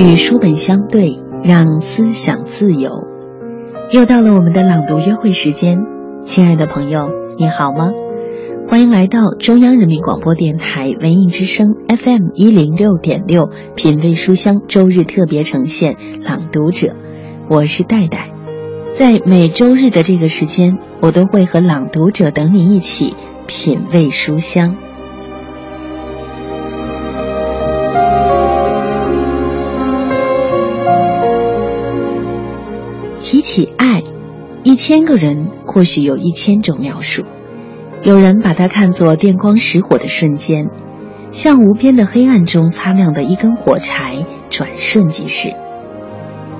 与书本相对，让思想自由。又到了我们的朗读约会时间，亲爱的朋友，你好吗？欢迎来到中央人民广播电台文艺之声 FM 一零六点六品味书香周日特别呈现《朗读者》，我是戴戴。在每周日的这个时间，我都会和朗读者等你一起品味书香。起爱，一千个人或许有一千种描述。有人把它看作电光石火的瞬间，像无边的黑暗中擦亮的一根火柴，转瞬即逝；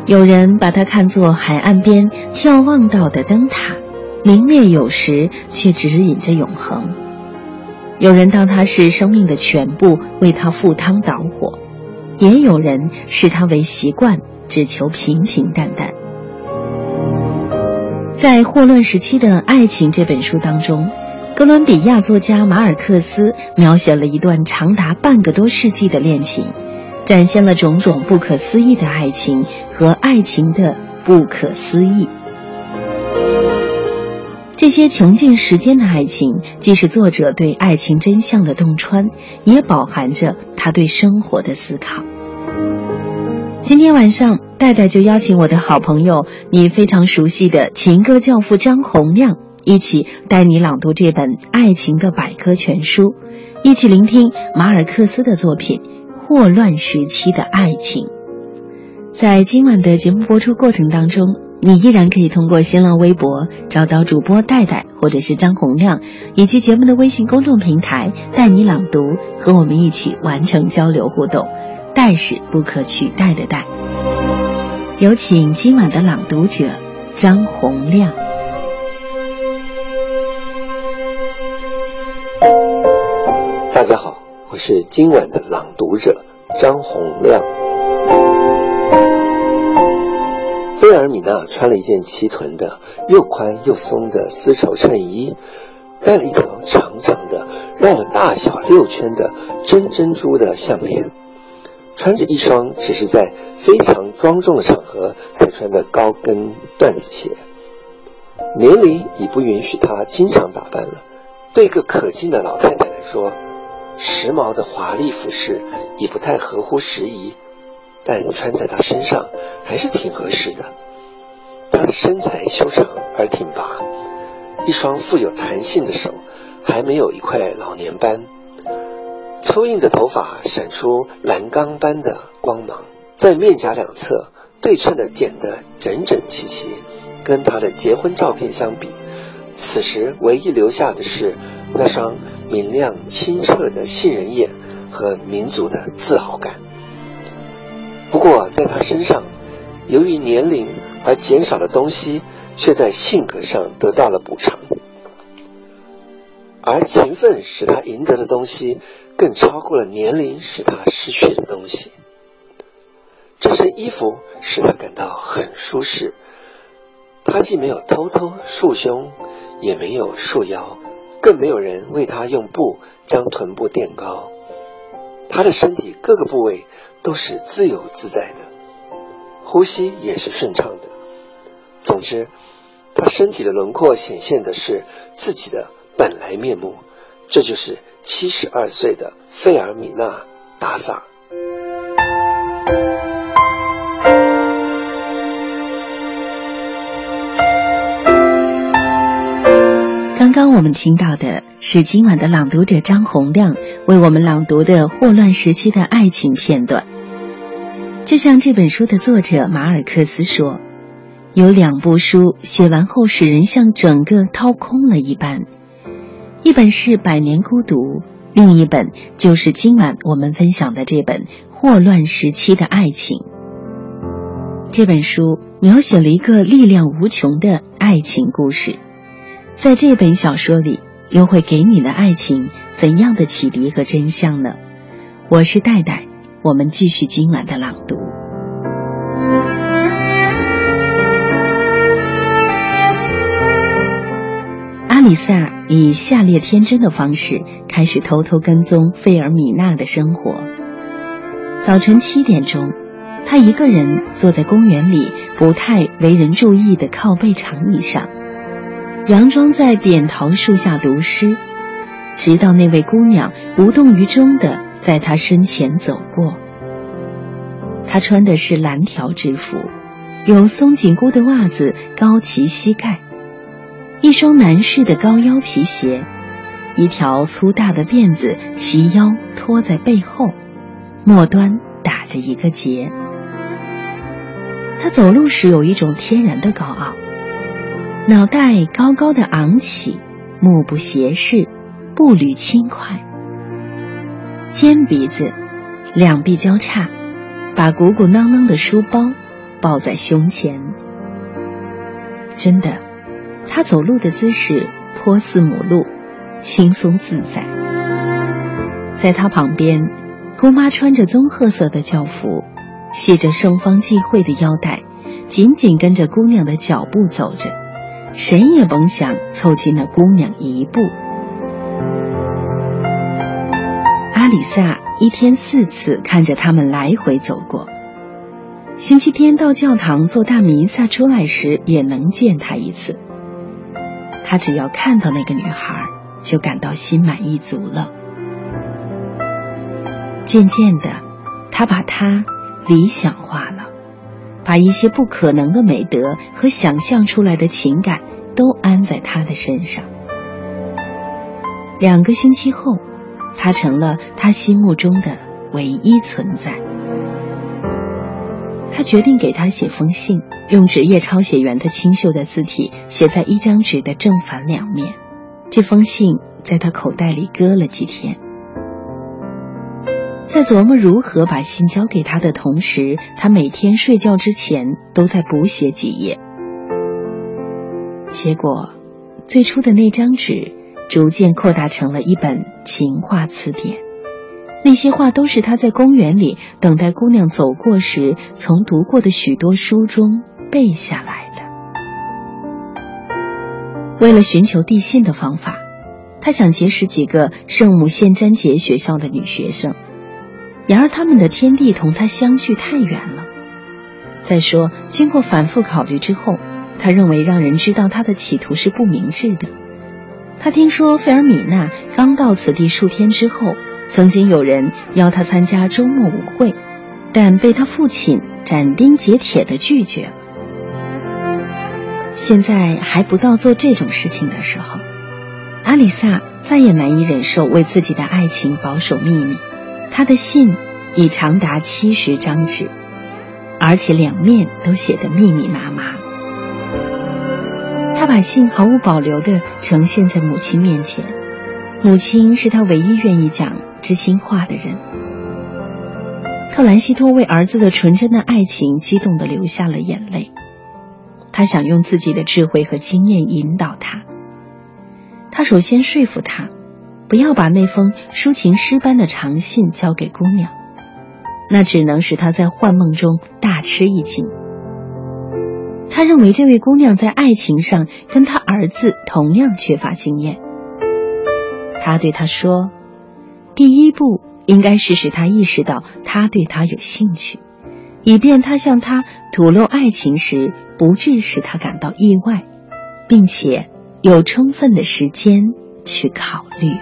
有人把它看作海岸边眺望到的灯塔，明灭有时，却指引着永恒；有人当它是生命的全部，为它赴汤蹈火；也有人视它为习惯，只求平平淡淡。在霍乱时期的爱情这本书当中。哥伦比亚作家马尔克斯描写了一段长达半个多世纪的恋情，展现了种种不可思议的爱情和爱情的不可思议。这些穷尽时间的爱情，既是作者对爱情真相的洞穿，也饱含着他对生活的思考。今天晚上，戴戴就邀请我的好朋友，你非常熟悉的情歌教父张洪亮。一起带你朗读这本爱情的百科全书，一起聆听马尔克斯的作品《霍乱时期的爱情》。在今晚的节目播出过程当中，你依然可以通过新浪微博找到主播戴戴或者是张洪亮，以及节目的微信公众平台“带你朗读”，和我们一起完成交流互动。戴是不可取代的戴。有请今晚的朗读者张洪亮。大家好，我是今晚的朗读者张洪亮。菲尔米娜穿了一件齐臀的、又宽又松的丝绸衬衣，戴了一条长长的、绕了大小六圈的真珍珠的项链，穿着一双只是在非常庄重的场合才穿的高跟缎子鞋。年龄已不允许她经常打扮了，对一个可敬的老太太来说。时髦的华丽服饰已不太合乎时宜，但穿在她身上还是挺合适的。她的身材修长而挺拔，一双富有弹性的手还没有一块老年斑，粗硬的头发闪出蓝钢般的光芒，在面颊两侧对称的剪得整整齐齐。跟他的结婚照片相比，此时唯一留下的是那双。明亮清澈的杏仁眼和民族的自豪感。不过，在他身上，由于年龄而减少的东西，却在性格上得到了补偿。而勤奋使他赢得的东西，更超过了年龄使他失去的东西。这身衣服使他感到很舒适。他既没有偷偷束胸，也没有束腰。更没有人为他用布将臀部垫高，他的身体各个部位都是自由自在的，呼吸也是顺畅的。总之，他身体的轮廓显现的是自己的本来面目，这就是七十二岁的费尔米娜·达萨。刚刚我们听到的是今晚的朗读者张洪亮为我们朗读的霍乱时期的爱情片段。就像这本书的作者马尔克斯说：“有两部书写完后使人像整个掏空了一般，一本是《百年孤独》，另一本就是今晚我们分享的这本《霍乱时期的爱情》。这本书描写了一个力量无穷的爱情故事。”在这本小说里，又会给你的爱情怎样的启迪和真相呢？我是戴戴，我们继续今晚的朗读。阿里萨以下列天真的方式开始偷偷跟踪费尔米娜的生活。早晨七点钟，他一个人坐在公园里不太为人注意的靠背长椅上，佯装在扁桃树下读诗，直到那位姑娘无动于衷的在他身前走过。他穿的是蓝条制服，有松紧箍的袜子高齐膝盖，一双男士的高腰皮鞋，一条粗大的辫子齐腰拖在背后，末端打着一个结。他走路时有一种天然的高傲，脑袋高高的昂起，目不斜视，步履轻快，尖鼻子，两臂交叉，把鼓鼓囊囊的书包抱在胸前。真的，他走路的姿势颇似母鹿，轻松自在。在他旁边，姑妈穿着棕褐色的教服。系着圣方济会的腰带，紧紧跟着姑娘的脚步走着，谁也甭想凑近那姑娘一步。阿里萨一天四次看着他们来回走过，星期天到教堂做大弥撒出来时也能见他一次。他只要看到那个女孩，就感到心满意足了。渐渐的，他把她。理想化了，把一些不可能的美德和想象出来的情感都安在他的身上。两个星期后，他成了他心目中的唯一存在。他决定给他写封信，用职业抄写员的清秀的字体写在一张纸的正反两面。这封信在他口袋里搁了几天。在琢磨如何把信交给他的同时，他每天睡觉之前都在补写几页。结果，最初的那张纸逐渐扩大成了一本情话词典。那些话都是他在公园里等待姑娘走过时，从读过的许多书中背下来的。为了寻求递信的方法，他想结识几个圣母献贞节学校的女学生。然而，他们的天地同他相距太远了。再说，经过反复考虑之后，他认为让人知道他的企图是不明智的。他听说费尔米娜刚到此地数天之后，曾经有人邀他参加周末舞会，但被他父亲斩钉截铁的拒绝了。现在还不到做这种事情的时候，阿里萨再也难以忍受为自己的爱情保守秘密。他的信已长达七十张纸，而且两面都写得密密麻麻。他把信毫无保留地呈现在母亲面前，母亲是他唯一愿意讲知心话的人。克兰西托为儿子的纯真的爱情激动的流下了眼泪，他想用自己的智慧和经验引导他。他首先说服他。不要把那封抒情诗般的长信交给姑娘，那只能使他在幻梦中大吃一惊。他认为这位姑娘在爱情上跟他儿子同样缺乏经验。他对他说：“第一步应该是使他意识到他对他有兴趣，以便他向他吐露爱情时不致使他感到意外，并且有充分的时间去考虑。”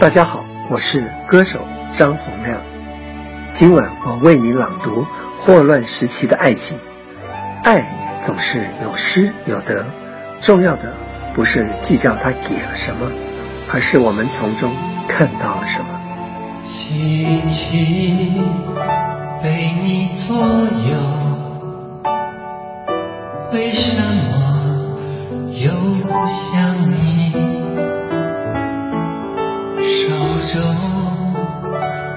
大家好，我是歌手张洪亮。今晚我为你朗读霍乱时期的爱情。爱总是有失有得，重要的不是计较他给了什么，而是我们从中看到了什么。心情被你左右，为什么又想你？手中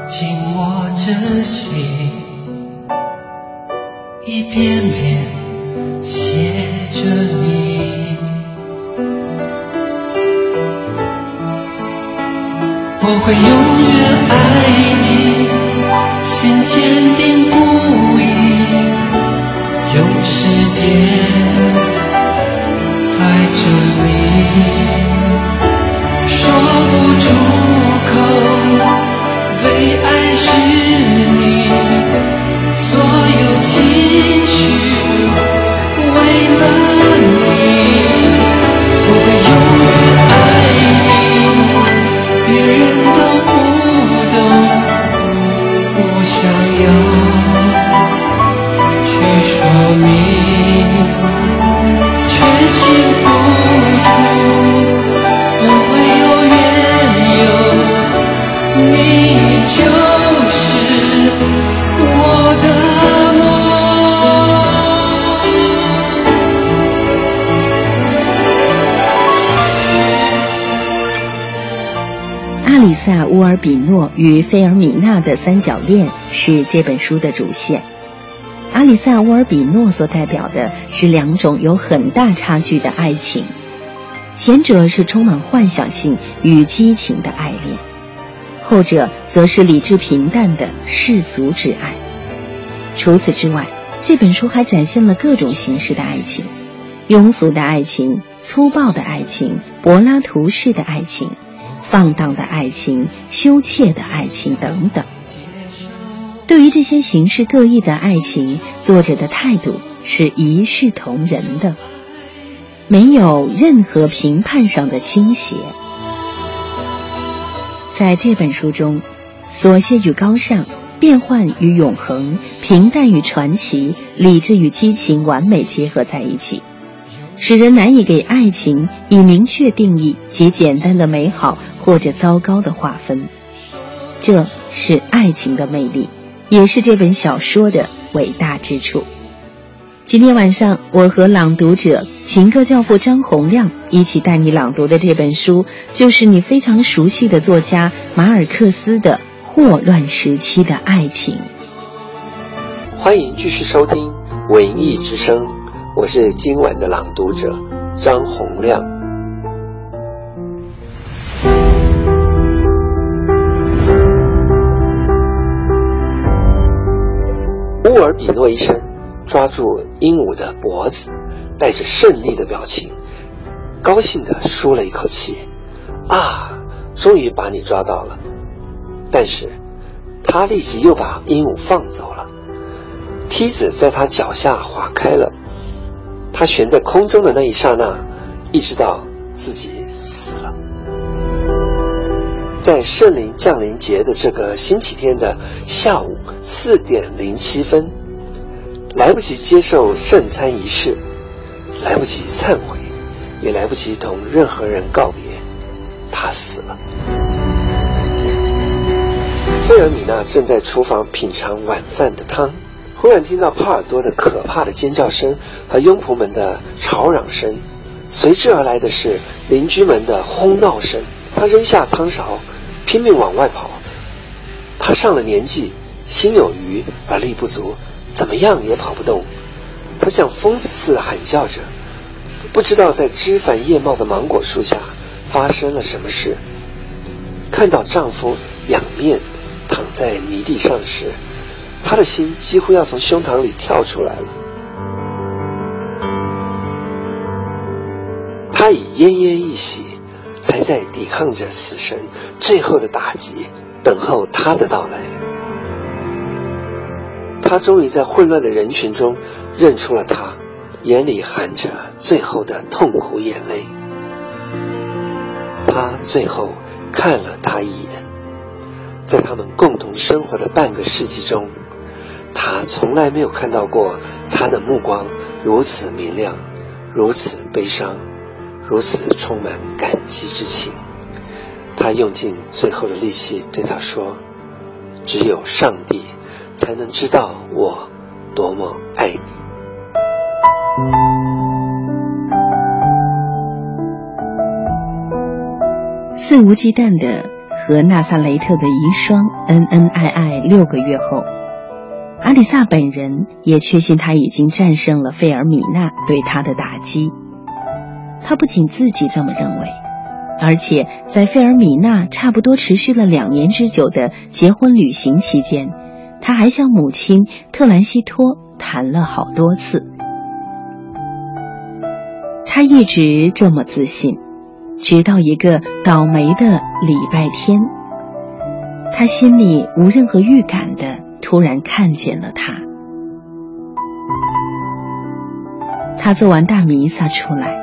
紧握着心，一遍遍写着你。我会永远爱你，心坚定不移，用时间爱着你，比诺与费尔米娜的三角恋是这本书的主线。阿里萨·乌尔比诺所代表的是两种有很大差距的爱情，前者是充满幻想性与激情的爱恋，后者则是理智平淡的世俗之爱。除此之外，这本书还展现了各种形式的爱情：庸俗的爱情、粗暴的爱情、柏拉图式的爱情、放荡的爱情、羞怯的爱情等等。对于这些形式各异的爱情，作者的态度是一视同仁的，没有任何评判上的倾斜。在这本书中，琐屑与高尚、变幻与永恒、平淡与传奇、理智与激情完美结合在一起，使人难以给爱情以明确定义及简单的美好或者糟糕的划分。这是爱情的魅力。也是这本小说的伟大之处。今天晚上，我和朗读者情歌教父张洪亮一起带你朗读的这本书，就是你非常熟悉的作家马尔克斯的《霍乱时期的爱情》。欢迎继续收听文艺之声，我是今晚的朗读者张洪亮。乌尔比诺医生抓住鹦鹉的脖子，带着胜利的表情，高兴地舒了一口气。啊，终于把你抓到了！但是，他立即又把鹦鹉放走了。梯子在他脚下划开了，他悬在空中的那一刹那，意识到自己死了。在圣灵降临节的这个星期天的下午四点零七分，来不及接受圣餐仪式，来不及忏悔，也来不及同任何人告别，他死了。费尔米娜正在厨房品尝晚饭的汤，忽然听到帕尔多的可怕的尖叫声和佣仆们的吵嚷声，随之而来的是邻居们的哄闹声。他扔下汤勺。拼命往外跑，他上了年纪，心有余而力不足，怎么样也跑不动。他像疯子似的喊叫着，不知道在枝繁叶茂的芒果树下发生了什么事。看到丈夫仰面躺在泥地上时，他的心几乎要从胸膛里跳出来了。他已奄奄一息。还在抵抗着死神最后的打击，等候他的到来。他终于在混乱的人群中认出了他，眼里含着最后的痛苦眼泪。他最后看了他一眼，在他们共同生活的半个世纪中，他从来没有看到过他的目光如此明亮，如此悲伤。如此充满感激之情，他用尽最后的力气对他说：“只有上帝才能知道我多么爱你。”肆无忌惮的和纳萨雷特的遗孀恩恩爱爱六个月后，阿里萨本人也确信他已经战胜了费尔米娜对他的打击。他不仅自己这么认为，而且在费尔米娜差不多持续了两年之久的结婚旅行期间，他还向母亲特兰西托谈了好多次。他一直这么自信，直到一个倒霉的礼拜天，他心里无任何预感的突然看见了他。她做完大弥撒出来，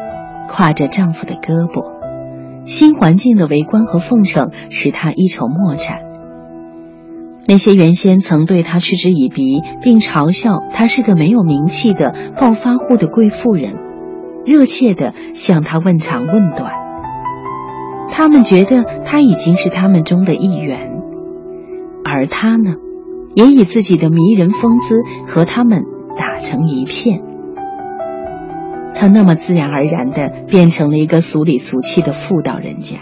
挎着丈夫的胳膊，新环境的围观和奉承使她一筹莫展。那些原先曾对她嗤之以鼻，并嘲笑她是个没有名气的暴发户的贵妇人，热切地向她问长问短。他们觉得她已经是他们中的一员，而她呢，也以自己的迷人风姿和他们打成一片。他那么自然而然的变成了一个俗里俗气的妇道人家。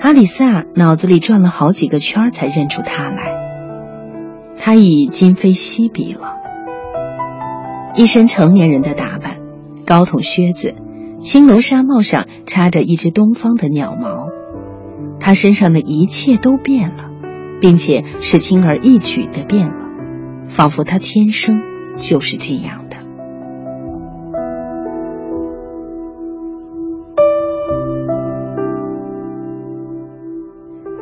阿里萨脑子里转了好几个圈才认出他来，他已今非昔比了。一身成年人的打扮，高筒靴子，青罗纱帽上插着一只东方的鸟毛，他身上的一切都变了，并且是轻而易举的变了，仿佛他天生就是这样的。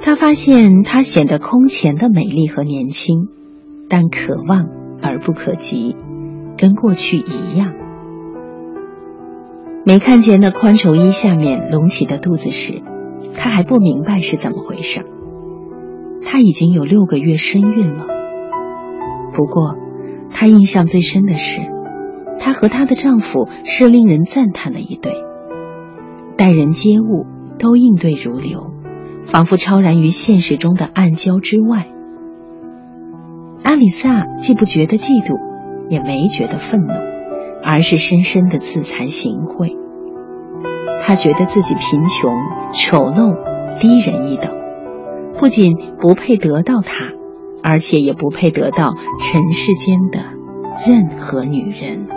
他发现他显得空前的美丽和年轻，但可望而不可及，跟过去一样。没看见那宽绸衣下面隆起的肚子时，他还不明白是怎么回事。她已经有六个月身孕了。不过，她印象最深的是，她和她的丈夫是令人赞叹的一对，待人接物都应对如流。仿佛超然于现实中的暗礁之外。阿里萨既不觉得嫉妒，也没觉得愤怒，而是深深的自惭形秽。他觉得自己贫穷、丑陋、低人一等，不仅不配得到他，而且也不配得到尘世间的任何女人。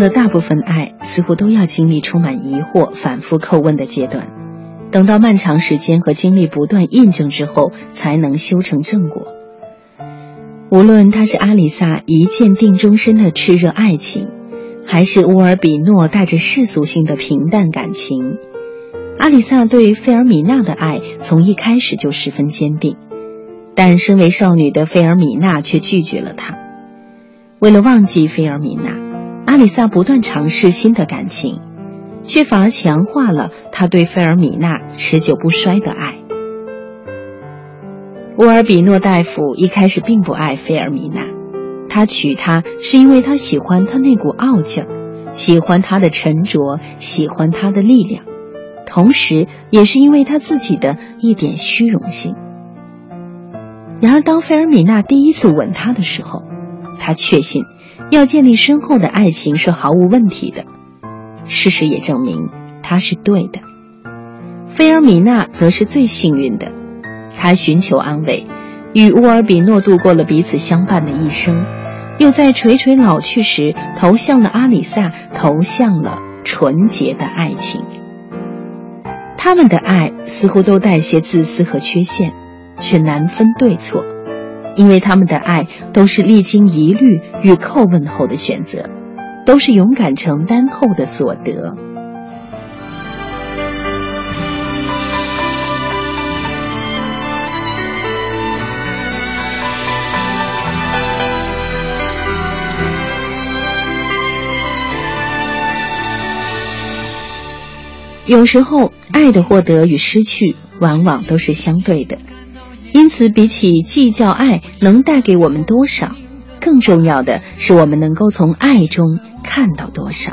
的大部分爱似乎都要经历充满疑惑、反复叩问的阶段，等到漫长时间和经历不断印证之后，才能修成正果。无论他是阿里萨一见定终身的炽热爱情，还是乌尔比诺带着世俗性的平淡感情，阿里萨对费尔米娜的爱从一开始就十分坚定，但身为少女的费尔米娜却拒绝了他。为了忘记费尔米娜。阿里萨不断尝试新的感情，却反而强化了他对费尔米娜持久不衰的爱。乌尔比诺大夫一开始并不爱费尔米娜，他娶她是因为他喜欢她那股傲劲儿，喜欢她的沉着，喜欢她的力量，同时也是因为他自己的一点虚荣心。然而，当费尔米娜第一次吻他的时候，他确信。要建立深厚的爱情是毫无问题的，事实也证明他是对的。菲尔米娜则是最幸运的，她寻求安慰，与乌尔比诺度过了彼此相伴的一生，又在垂垂老去时投向了阿里萨，投向了纯洁的爱情。他们的爱似乎都带些自私和缺陷，却难分对错。因为他们的爱都是历经疑虑与叩问后的选择，都是勇敢承担后的所得。有时候，爱的获得与失去，往往都是相对的。因此，比起计较爱能带给我们多少，更重要的是我们能够从爱中看到多少。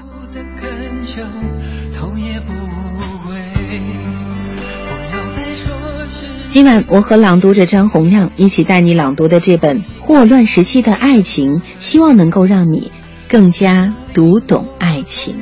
今晚，我和朗读者张洪亮一起带你朗读的这本《霍乱时期的爱情》，希望能够让你更加读懂爱情。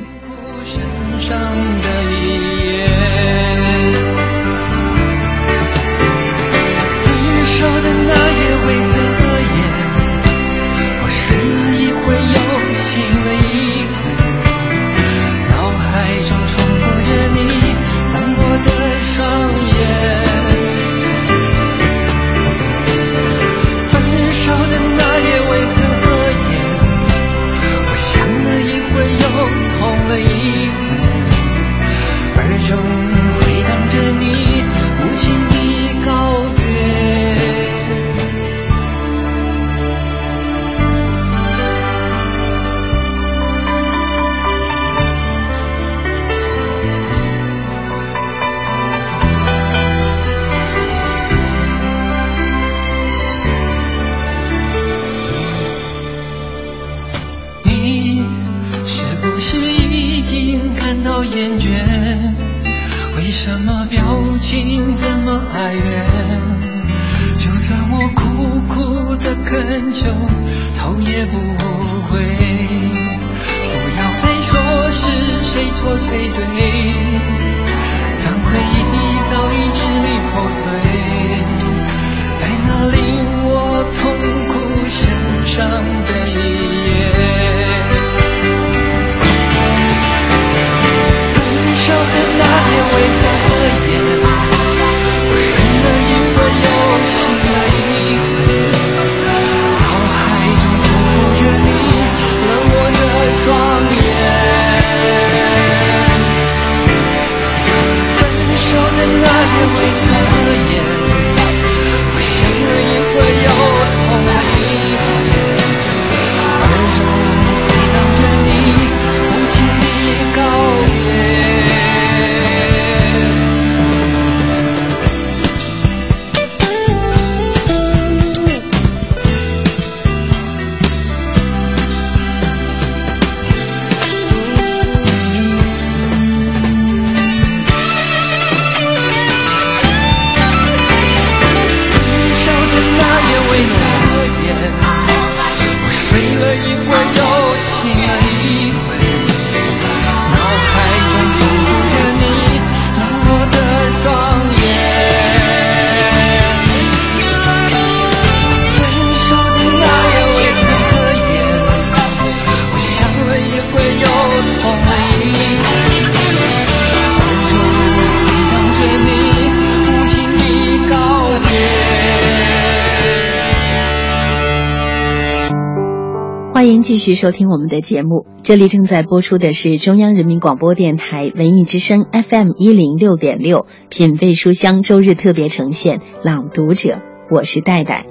续收听我们的节目，这里正在播出的是中央人民广播电台文艺之声 FM 一零六点六品味书香周日特别呈现《朗读者》，我是戴戴。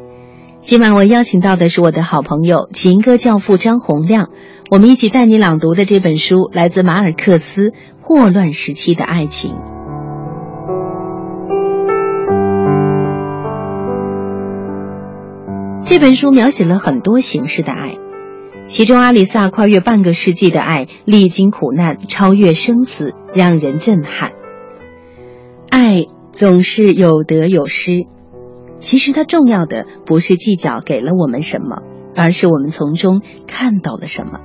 今晚我邀请到的是我的好朋友情歌教父张洪亮，我们一起带你朗读的这本书来自马尔克斯《霍乱时期的爱情》。这本书描写了很多形式的爱，其中阿里萨跨越半个世纪的爱，历经苦难，超越生死，让人震撼。爱总是有得有失，其实它重要的不是计较给了我们什么，而是我们从中看到了什么。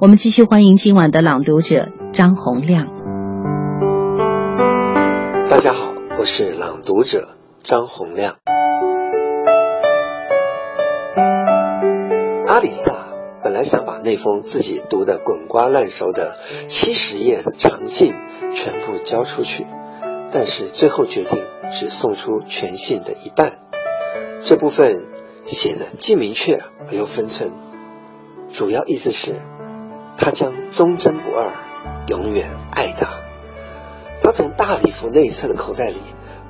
我们继续欢迎今晚的朗读者张洪亮。大家好，我是朗读者张洪亮。阿里萨本来想把那封自己读得滚瓜烂熟的七十页的长信全部交出去，但是最后决定只送出全信的一半。这部分写的既明确而又分寸，主要意思是，他将忠贞不二，永远爱她。他从大礼服内侧的口袋里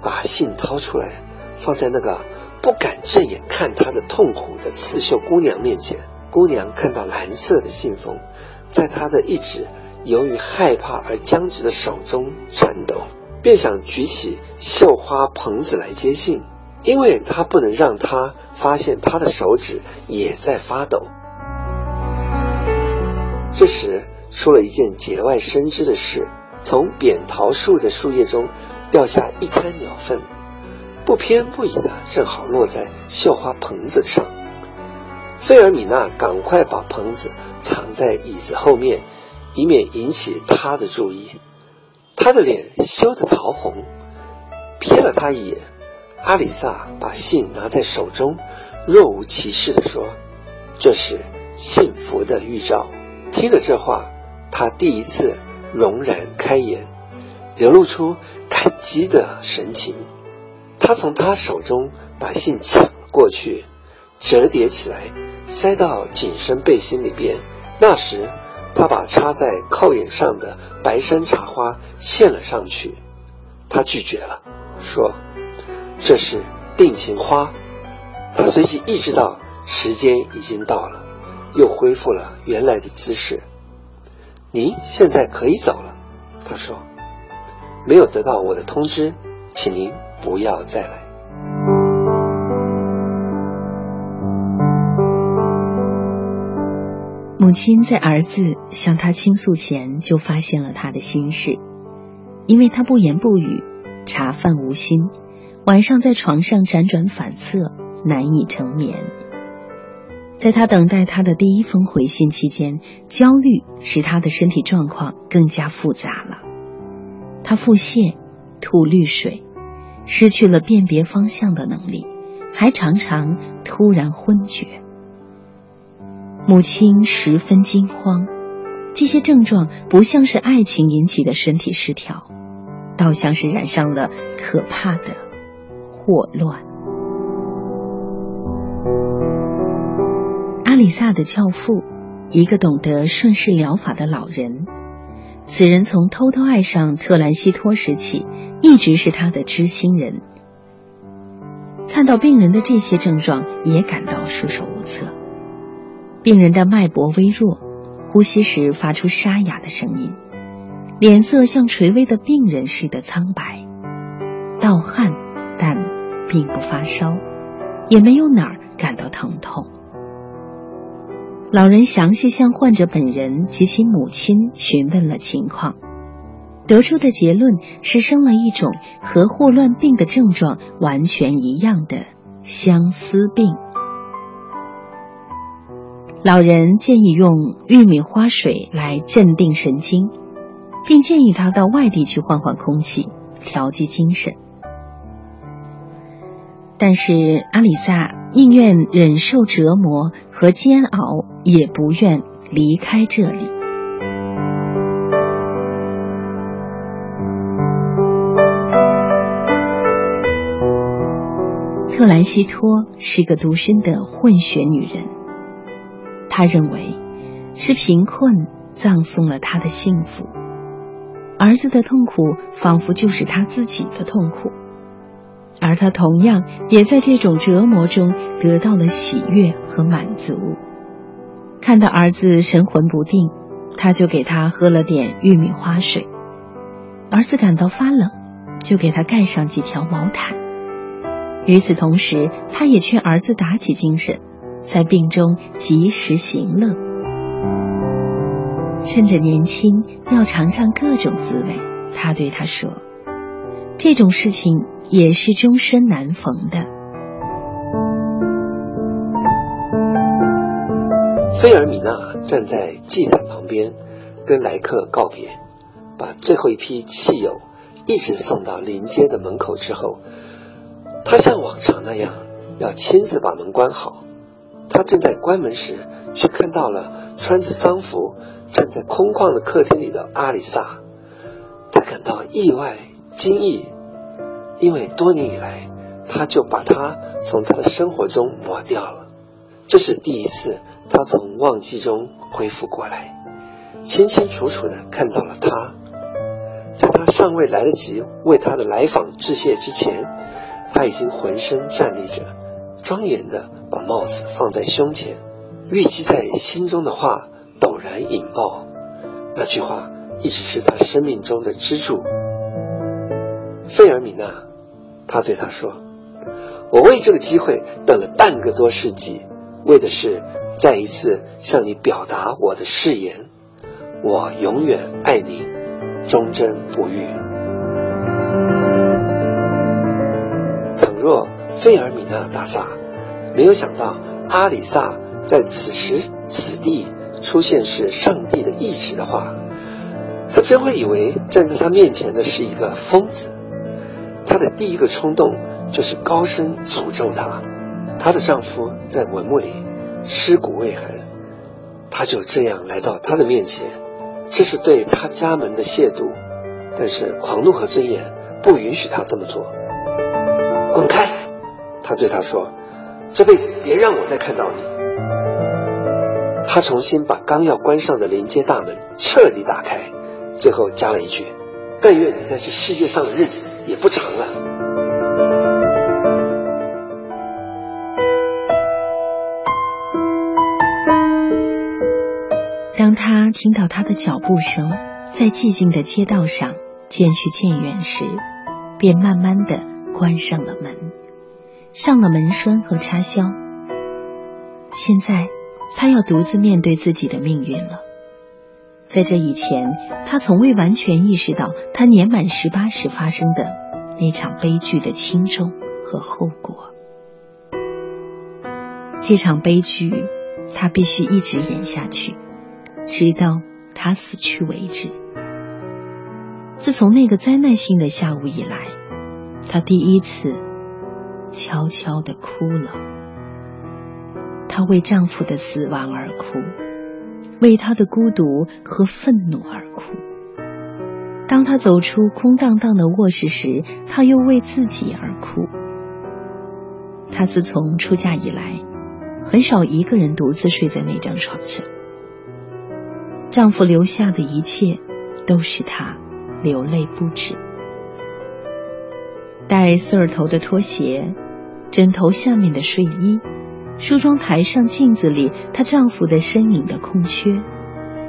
把信掏出来，放在那个不敢正眼看他的痛苦的刺绣姑娘面前。姑娘看到蓝色的信封，在她的一指由于害怕而僵直的手中颤抖，便想举起绣花棚子来接信，因为她不能让他发现她的手指也在发抖。这时出了一件节外生枝的事。从扁桃树的树叶中掉下一滩鸟粪，不偏不倚的正好落在绣花棚子上。费尔米娜赶快把棚子藏在椅子后面，以免引起他的注意。他的脸羞得桃红，瞥了他一眼。阿里萨把信拿在手中，若无其事地说：“这是幸福的预兆。”听了这话，他第一次。容然开言，流露出感激的神情。他从他手中把信抢了过去，折叠起来，塞到紧身背心里边。那时，他把插在扣眼上的白山茶花献了上去。他拒绝了，说：“这是定情花。”他随即意识到时间已经到了，又恢复了原来的姿势。您现在可以走了，他说。没有得到我的通知，请您不要再来。母亲在儿子向他倾诉前就发现了他的心事，因为他不言不语，茶饭无心，晚上在床上辗转反侧，难以成眠。在他等待他的第一封回信期间，焦虑使他的身体状况更加复杂了。他腹泻、吐绿水，失去了辨别方向的能力，还常常突然昏厥。母亲十分惊慌，这些症状不像是爱情引起的身体失调，倒像是染上了可怕的霍乱。阿里萨的教父，一个懂得顺势疗法的老人，此人从偷偷爱上特兰西托时起，一直是他的知心人。看到病人的这些症状，也感到束手无策。病人的脉搏微弱，呼吸时发出沙哑的声音，脸色像垂危的病人似的苍白，盗汗，但并不发烧，也没有哪儿感到疼痛。老人详细向患者本人及其母亲询问了情况，得出的结论是生了一种和霍乱病的症状完全一样的相思病。老人建议用玉米花水来镇定神经，并建议他到外地去换换空气，调剂精神。但是阿里萨宁愿忍受折磨和煎熬，也不愿离开这里。特兰西托是个独身的混血女人。他认为，是贫困葬送了他的幸福。儿子的痛苦仿佛就是他自己的痛苦，而他同样也在这种折磨中得到了喜悦和满足。看到儿子神魂不定，他就给他喝了点玉米花水。儿子感到发冷，就给他盖上几条毛毯。与此同时，他也劝儿子打起精神。在病中及时行乐，趁着年轻要尝尝各种滋味。他对他说：“这种事情也是终身难逢的。”菲尔米娜站在祭坛旁边，跟来客告别，把最后一批汽油一直送到临街的门口之后，他像往常那样要亲自把门关好。他正在关门时，却看到了穿着丧服站在空旷的客厅里的阿里萨。他感到意外惊异，因为多年以来，他就把他从他的生活中抹掉了。这是第一次，他从忘记中恢复过来，清清楚楚的看到了他。在他尚未来得及为他的来访致谢之前，他已经浑身站立着，庄严的。把帽子放在胸前，预积在心中的话陡然引爆。那句话一直是他生命中的支柱。费尔米娜，他对他说：“我为这个机会等了半个多世纪，为的是再一次向你表达我的誓言。我永远爱你，忠贞不渝。”倘若费尔米娜大萨。没有想到，阿里萨在此时此地出现是上帝的意志的话，他真会以为站在他面前的是一个疯子。她的第一个冲动就是高声诅咒他。她的丈夫在坟墓里尸骨未寒，她就这样来到他的面前，这是对他家门的亵渎。但是狂怒和尊严不允许他这么做。滚开！他对他说。这辈子别让我再看到你。他重新把刚要关上的连接大门彻底打开，最后加了一句：“但愿你在这世界上的日子也不长了。”当他听到他的脚步声在寂静的街道上渐去渐远时，便慢慢的关上了门。上了门栓和插销，现在他要独自面对自己的命运了。在这以前，他从未完全意识到他年满十八时发生的那场悲剧的轻重和后果。这场悲剧他必须一直演下去，直到他死去为止。自从那个灾难性的下午以来，他第一次悄悄的哭了。她为丈夫的死亡而哭，为他的孤独和愤怒而哭。当她走出空荡荡的卧室时，她又为自己而哭。她自从出嫁以来，很少一个人独自睡在那张床上。丈夫留下的一切，都使她。流泪不止，戴穗儿头的拖鞋，枕头下面的睡衣，梳妆台上镜子里她丈夫的身影的空缺，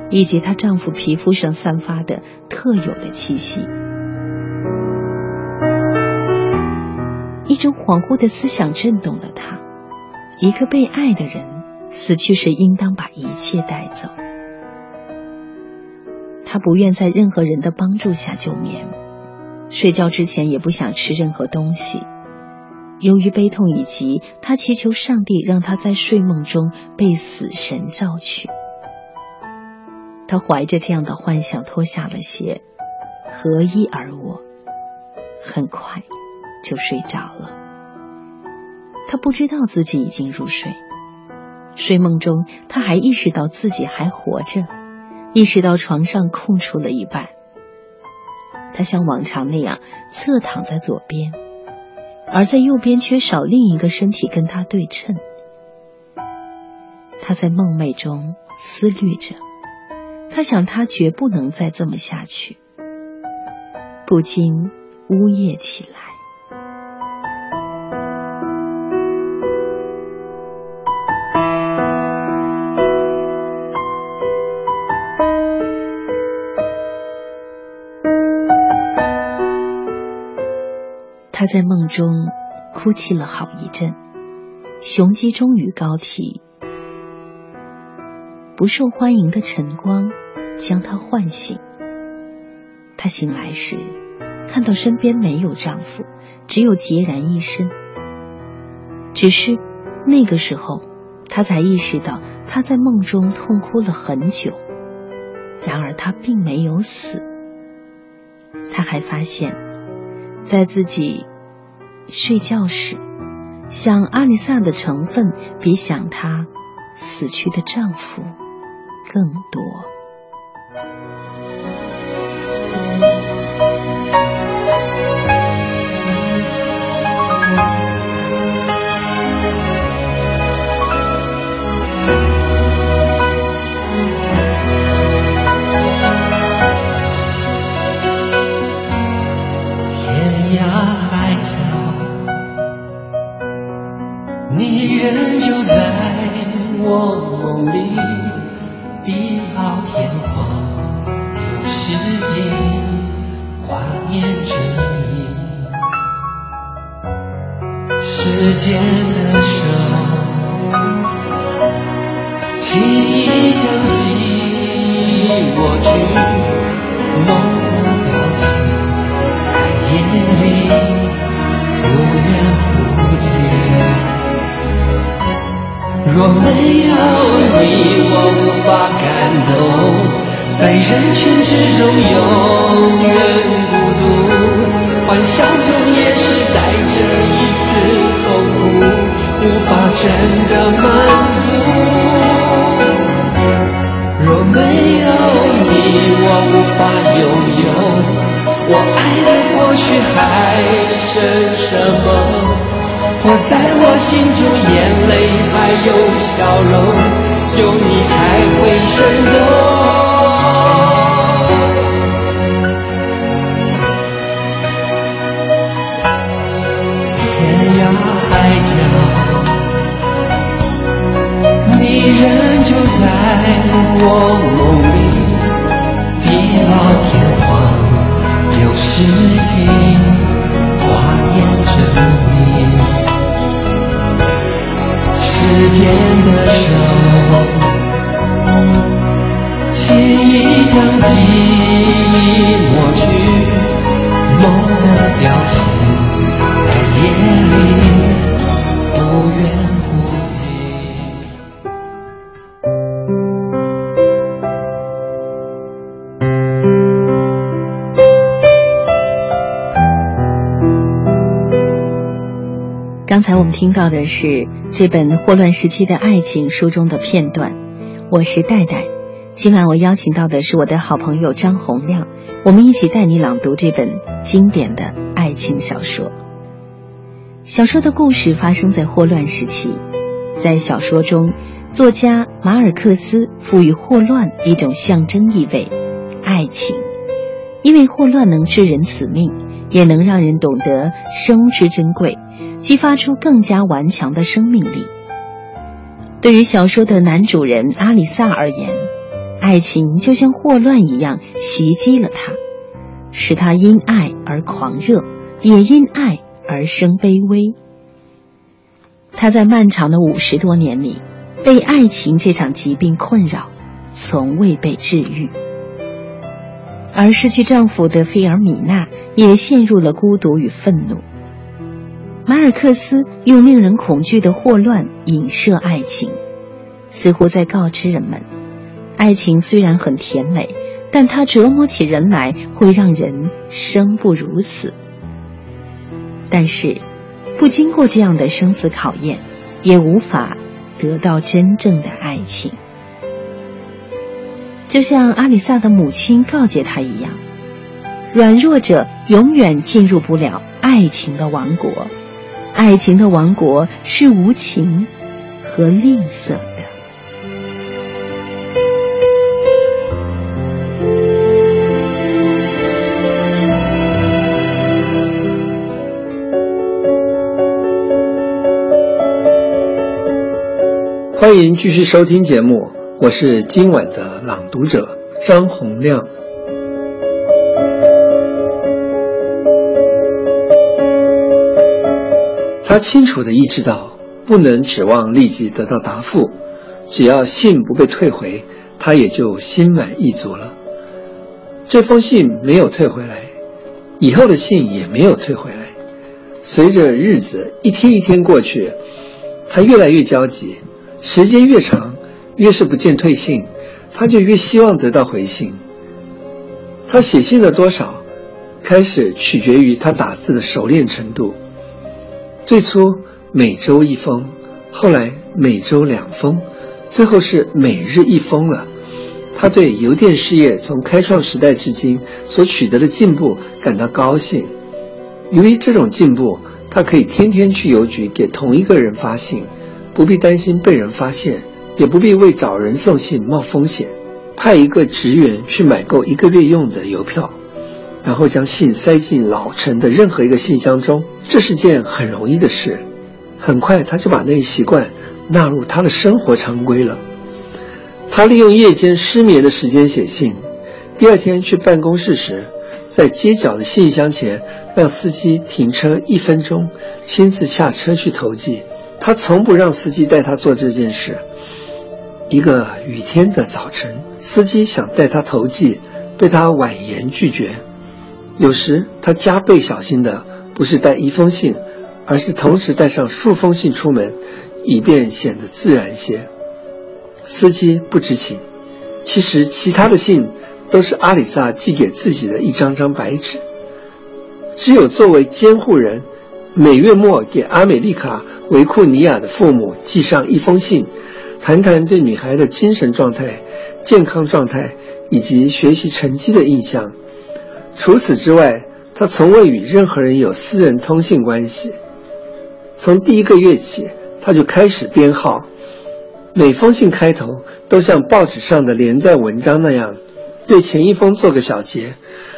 以及她丈夫皮肤上散发的特有的气息。一种恍惚的思想震动了她：一个被爱的人死去时，应当把一切带走。她不愿在任何人的帮助下就眠，睡觉之前也不想吃任何东西。由于悲痛已极，他祈求上帝让他在睡梦中被死神召去。他怀着这样的幻想，脱下了鞋，合衣而卧，很快就睡着了。他不知道自己已经入睡，睡梦中他还意识到自己还活着。意识到床上空出了一半，他像往常那样侧躺在左边，而在右边缺少另一个身体跟他对称。他在梦寐中思虑着，他想他绝不能再这么下去，不禁呜咽起来。他在梦中哭泣了好一阵，雄鸡终于高啼。不受欢迎的晨光将她唤醒。她醒来时，看到身边没有丈夫，只有孑然一身。只是那个时候，她才意识到她在梦中痛哭了很久。然而她并没有死。她还发现，在自己。睡觉时，想阿里萨的成分比想她死去的丈夫更多。时间的手，轻易将心抹去。梦的表情，在夜里忽远忽近。若没有你，我无法感动，在人群之中永远孤独。幻笑中也是带着一丝。真的满足。若没有你我无法拥有。我爱的过去还剩什么？活在我心中眼泪还有笑容有你才会生动在我梦里，地老天荒，有诗情挂念着你。时间的手。轻易将记忆。我们听到的是这本霍乱时期的爱情书中的片段。我是戴戴，今晚我邀请到的是我的好朋友张洪亮，我们一起带你朗读这本经典的爱情小说。小说的故事发生在霍乱时期，在小说中，作家马尔克斯赋予霍乱一种象征意味——爱情，因为霍乱能致人死命，也能让人懂得生之珍贵。激发出更加顽强的生命力。对于小说的男主人阿里萨而言，爱情就像霍乱一样袭击了他，使他因爱而狂热，也因爱而生卑微。他在漫长的五十多年里，被爱情这场疾病困扰，从未被治愈。而失去丈夫的菲尔米娜也陷入了孤独与愤怒。马尔克斯用令人恐惧的霍乱影射爱情，似乎在告知人们：爱情虽然很甜美，但它折磨起人来会让人生不如死。但是，不经过这样的生死考验，也无法得到真正的爱情。就像阿里萨的母亲告诫他一样：软弱者永远进入不了爱情的王国。爱情的王国是无情和吝啬的。欢迎继续收听节目，我是今晚的朗读者张洪亮。他清楚地意识到，不能指望立即得到答复，只要信不被退回，他也就心满意足了。这封信没有退回来，以后的信也没有退回来。随着日子一天一天过去，他越来越焦急，时间越长，越是不见退信，他就越希望得到回信。他写信的多少，开始取决于他打字的熟练程度。最初每周一封，后来每周两封，最后是每日一封了。他对邮电事业从开创时代至今所取得的进步感到高兴。由于这种进步，他可以天天去邮局给同一个人发信，不必担心被人发现，也不必为找人送信冒风险。派一个职员去买够一个月用的邮票。然后将信塞进老城的任何一个信箱中，这是件很容易的事。很快，他就把那一习惯纳入他的生活常规了。他利用夜间失眠的时间写信，第二天去办公室时，在街角的信箱前让司机停车一分钟，亲自下车去投寄。他从不让司机带他做这件事。一个雨天的早晨，司机想带他投寄，被他婉言拒绝。有时他加倍小心的，不是带一封信，而是同时带上数封信出门，以便显得自然些。司机不知情，其实其他的信都是阿里萨寄给自己的一张张白纸。只有作为监护人，每月末给阿美丽卡·维库尼亚的父母寄上一封信，谈谈对女孩的精神状态、健康状态以及学习成绩的印象。除此之外，他从未与任何人有私人通信关系。从第一个月起，他就开始编号，每封信开头都像报纸上的连载文章那样，对前一封做个小结，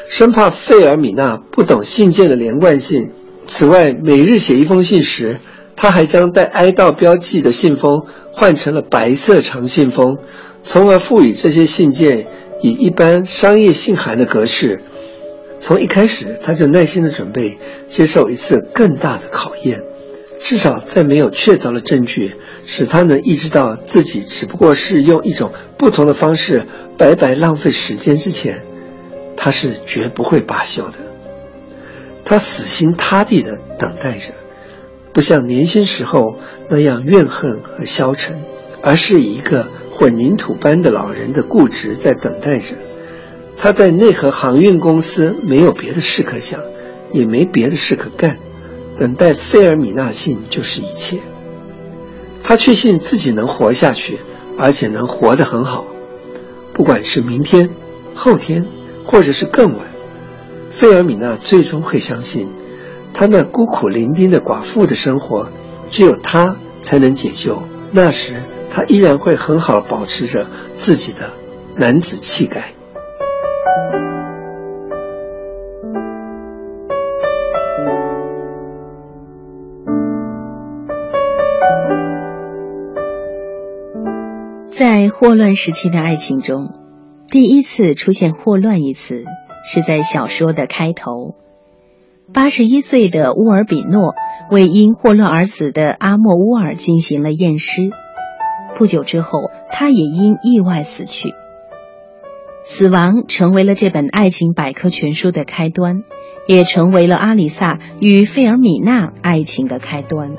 生怕费尔米娜不懂信件的连贯性。此外，每日写一封信时，他还将带哀悼标记的信封换成了白色长信封，从而赋予这些信件以一般商业信函的格式。从一开始，他就耐心的准备接受一次更大的考验，至少在没有确凿的证据使他能意识到自己只不过是用一种不同的方式白白浪费时间之前，他是绝不会罢休的。他死心塌地的等待着，不像年轻时候那样怨恨和消沉，而是以一个混凝土般的老人的固执在等待着。他在内河航运公司没有别的事可想，也没别的事可干，等待费尔米娜信就是一切。他确信自己能活下去，而且能活得很好，不管是明天、后天，或者是更晚。费尔米娜最终会相信，他那孤苦伶仃的寡妇的生活，只有他才能解救。那时，他依然会很好保持着自己的男子气概。在霍乱时期的爱情中，第一次出现“霍乱”一词，是在小说的开头。八十一岁的乌尔比诺为因霍乱而死的阿莫乌尔进行了验尸，不久之后，他也因意外死去。死亡成为了这本爱情百科全书的开端，也成为了阿里萨与费尔米娜爱情的开端。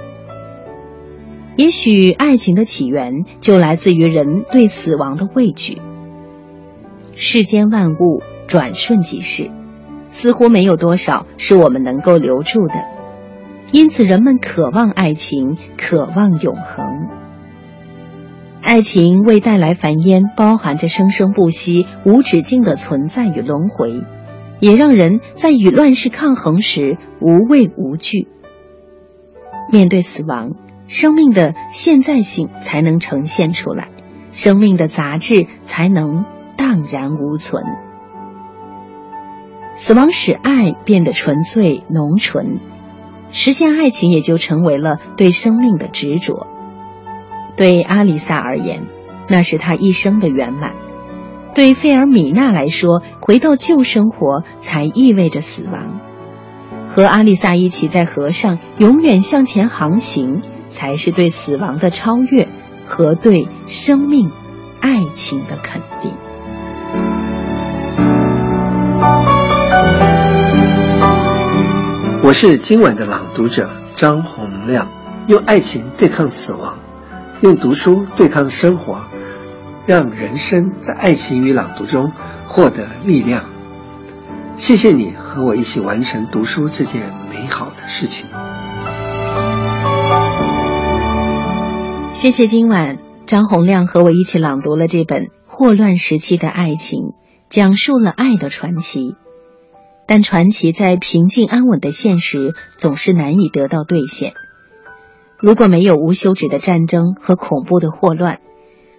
也许爱情的起源就来自于人对死亡的畏惧。世间万物转瞬即逝，似乎没有多少是我们能够留住的，因此人们渴望爱情，渴望永恒。爱情为带来繁衍，包含着生生不息、无止境的存在与轮回，也让人在与乱世抗衡时无畏无惧。面对死亡。生命的现在性才能呈现出来，生命的杂质才能荡然无存。死亡使爱变得纯粹浓醇，实现爱情也就成为了对生命的执着。对阿里萨而言，那是他一生的圆满；对费尔米娜来说，回到旧生活才意味着死亡。和阿里萨一起在河上永远向前航行。才是对死亡的超越和对生命、爱情的肯定。我是今晚的朗读者张洪亮，用爱情对抗死亡，用读书对抗生活，让人生在爱情与朗读中获得力量。谢谢你和我一起完成读书这件美好的事情。谢谢今晚张洪亮和我一起朗读了这本霍乱时期的爱情，讲述了爱的传奇。但传奇在平静安稳的现实总是难以得到兑现。如果没有无休止的战争和恐怖的霍乱，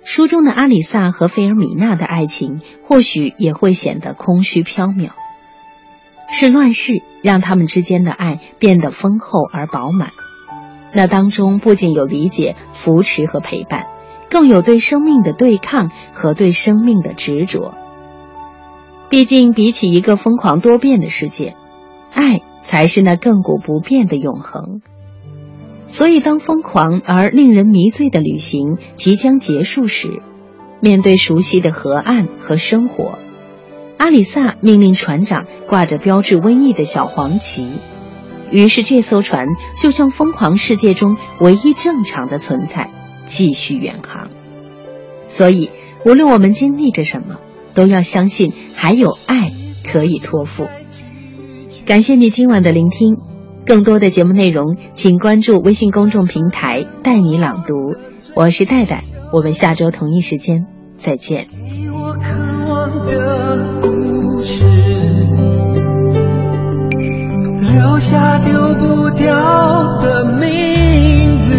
书中的阿里萨和菲尔米娜的爱情或许也会显得空虚缥缈。是乱世让他们之间的爱变得丰厚而饱满。那当中不仅有理解、扶持和陪伴，更有对生命的对抗和对生命的执着。毕竟，比起一个疯狂多变的世界，爱才是那亘古不变的永恒。所以，当疯狂而令人迷醉的旅行即将结束时，面对熟悉的河岸和生活，阿里萨命令船长挂着标志瘟疫的小黄旗。于是，这艘船就像疯狂世界中唯一正常的存在，继续远航。所以，无论我们经历着什么，都要相信还有爱可以托付。感谢你今晚的聆听，更多的节目内容请关注微信公众平台带你朗读我是戴戴我们下周同一时间再见。给我渴望的故事留下丢不掉的名字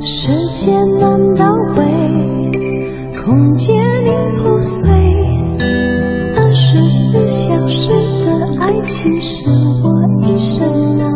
时间难倒回空间零碎二十四小时的爱情是一生啊。